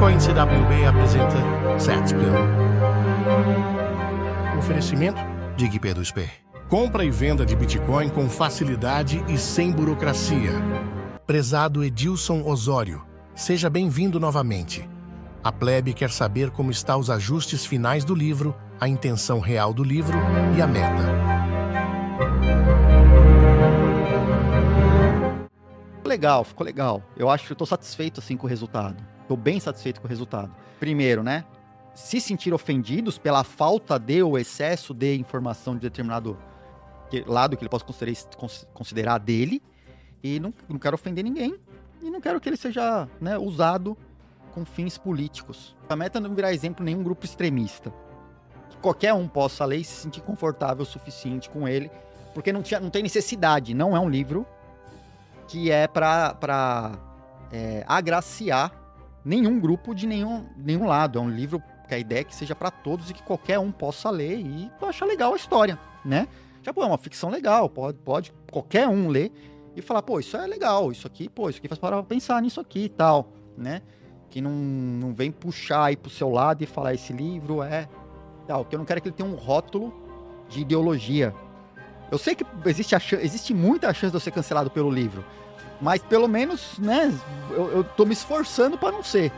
Bitcoin CWB apresenta Setspill. Oferecimento de GPDUSP. Compra e venda de Bitcoin com facilidade e sem burocracia. Prezado Edilson Osório, seja bem-vindo novamente. A plebe quer saber como está os ajustes finais do livro, a intenção real do livro e a meta. Legal, ficou legal. Eu acho que eu tô satisfeito assim com o resultado. Tô bem satisfeito com o resultado. Primeiro, né? Se sentir ofendidos pela falta de ou excesso de informação de determinado lado que ele possa considerar, considerar dele. E não, não quero ofender ninguém. E não quero que ele seja né, usado com fins políticos. A meta é não virar exemplo nenhum grupo extremista. Que qualquer um possa ler e se sentir confortável o suficiente com ele, porque não, tinha, não tem necessidade. Não é um livro que é para é, agraciar nenhum grupo de nenhum, nenhum lado. É um livro que a ideia é que seja para todos e que qualquer um possa ler e achar legal a história, né? Já, pô, é uma ficção legal, pode, pode qualquer um ler e falar, pô, isso é legal, isso aqui, pô, isso aqui faz para pensar nisso aqui e tal, né? que não, não vem puxar aí pro seu lado e falar esse livro é tal, que eu não quero que ele tenha um rótulo de ideologia. Eu sei que existe, a, existe muita chance de eu ser cancelado pelo livro, mas pelo menos, né, eu, eu tô me esforçando para não ser.